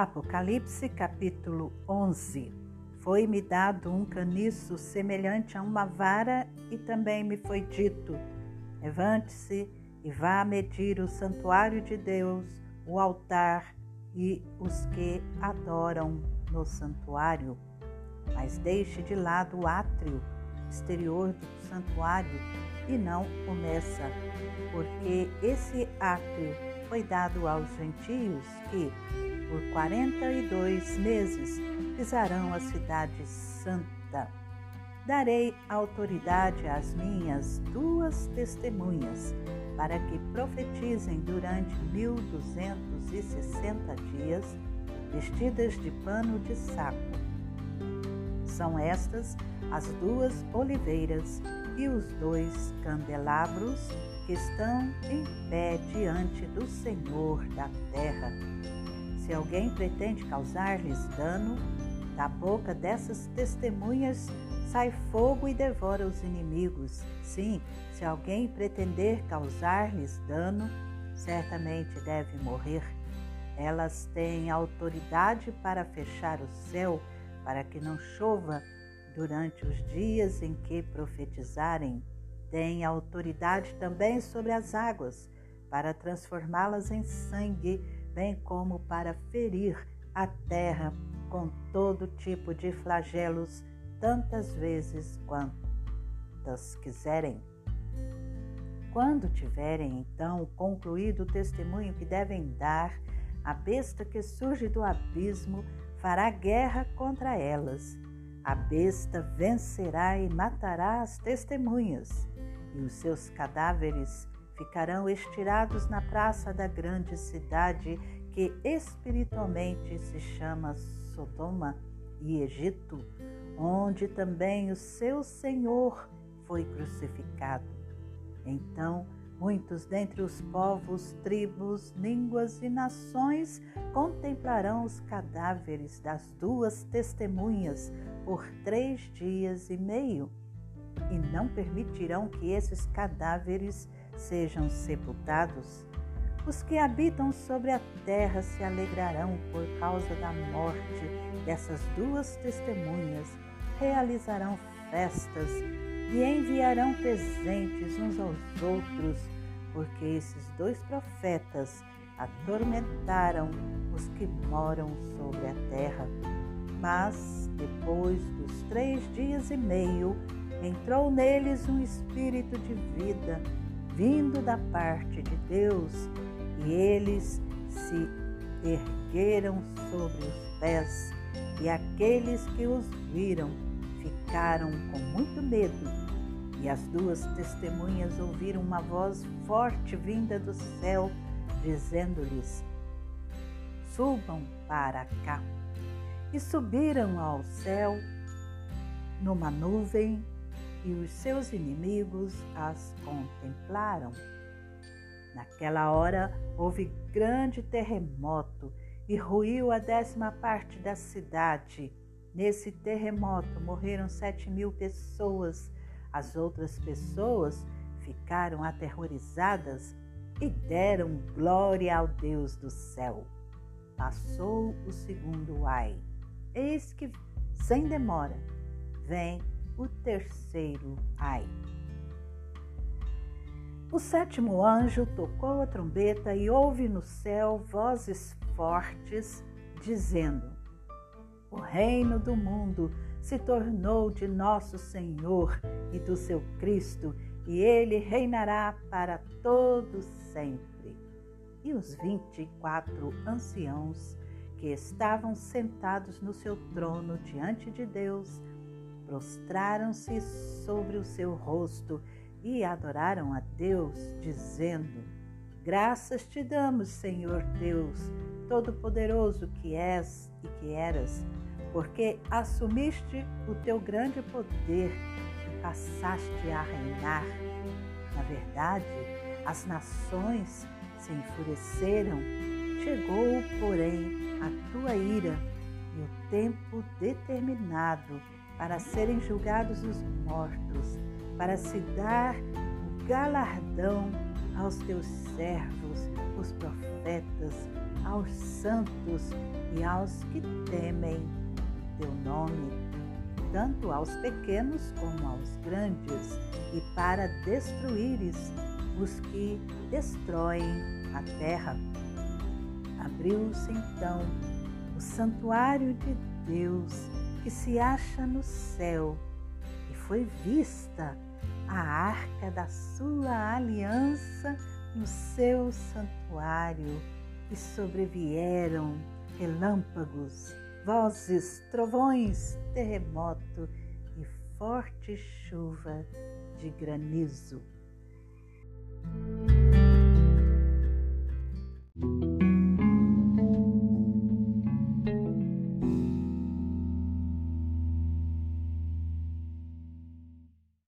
Apocalipse capítulo 11 Foi-me dado um caniço semelhante a uma vara, e também me foi dito: Levante-se e vá medir o santuário de Deus, o altar e os que adoram no santuário. Mas deixe de lado o átrio exterior do santuário e não o meça, porque esse átrio foi dado aos gentios que, por quarenta e dois meses pisarão a cidade santa. Darei autoridade às minhas duas testemunhas, para que profetizem durante mil duzentos e sessenta dias, vestidas de pano de saco. São estas as duas oliveiras e os dois candelabros que estão em pé diante do Senhor da terra. Se alguém pretende causar-lhes dano, da boca dessas testemunhas sai fogo e devora os inimigos. Sim, se alguém pretender causar-lhes dano, certamente deve morrer. Elas têm autoridade para fechar o céu, para que não chova durante os dias em que profetizarem. Têm autoridade também sobre as águas, para transformá-las em sangue bem como para ferir a terra com todo tipo de flagelos, tantas vezes quantas quiserem. Quando tiverem então concluído o testemunho que devem dar, a besta que surge do abismo fará guerra contra elas. A besta vencerá e matará as testemunhas, e os seus cadáveres ficarão estirados na praça da grande cidade que espiritualmente se chama Sodoma e Egito, onde também o seu Senhor foi crucificado. Então, muitos dentre os povos, tribos, línguas e nações contemplarão os cadáveres das duas testemunhas por três dias e meio, e não permitirão que esses cadáveres sejam sepultados. Os que habitam sobre a terra se alegrarão por causa da morte dessas duas testemunhas, realizarão festas e enviarão presentes uns aos outros, porque esses dois profetas atormentaram os que moram sobre a terra. Mas, depois dos três dias e meio, entrou neles um espírito de vida vindo da parte de Deus, e eles se ergueram sobre os pés, e aqueles que os viram ficaram com muito medo. E as duas testemunhas ouviram uma voz forte vinda do céu, dizendo-lhes: Subam para cá. E subiram ao céu numa nuvem e os seus inimigos as contemplaram. Naquela hora houve grande terremoto e ruiu a décima parte da cidade. Nesse terremoto morreram sete mil pessoas. As outras pessoas ficaram aterrorizadas e deram glória ao Deus do céu. Passou o segundo ai. Eis que, sem demora, vem o terceiro ai. O sétimo anjo tocou a trombeta e houve no céu vozes fortes dizendo: O reino do mundo se tornou de nosso Senhor e do seu Cristo, e ele reinará para todo sempre. E os vinte e quatro anciãos que estavam sentados no seu trono diante de Deus prostraram-se sobre o seu rosto e adoraram a Deus, dizendo: Graças te damos, Senhor Deus, Todo-Poderoso que és e que eras, porque assumiste o teu grande poder e passaste a reinar. Na verdade, as nações se enfureceram, chegou, porém, a tua ira e o tempo determinado para serem julgados os mortos, para se dar o galardão aos teus servos, os profetas, aos santos e aos que temem teu nome, tanto aos pequenos como aos grandes, e para destruíres os que destroem a terra. Abriu-se então o santuário de Deus que se acha no céu, e foi vista a arca da sua aliança no seu santuário, e sobrevieram relâmpagos, vozes, trovões, terremoto e forte chuva de granizo.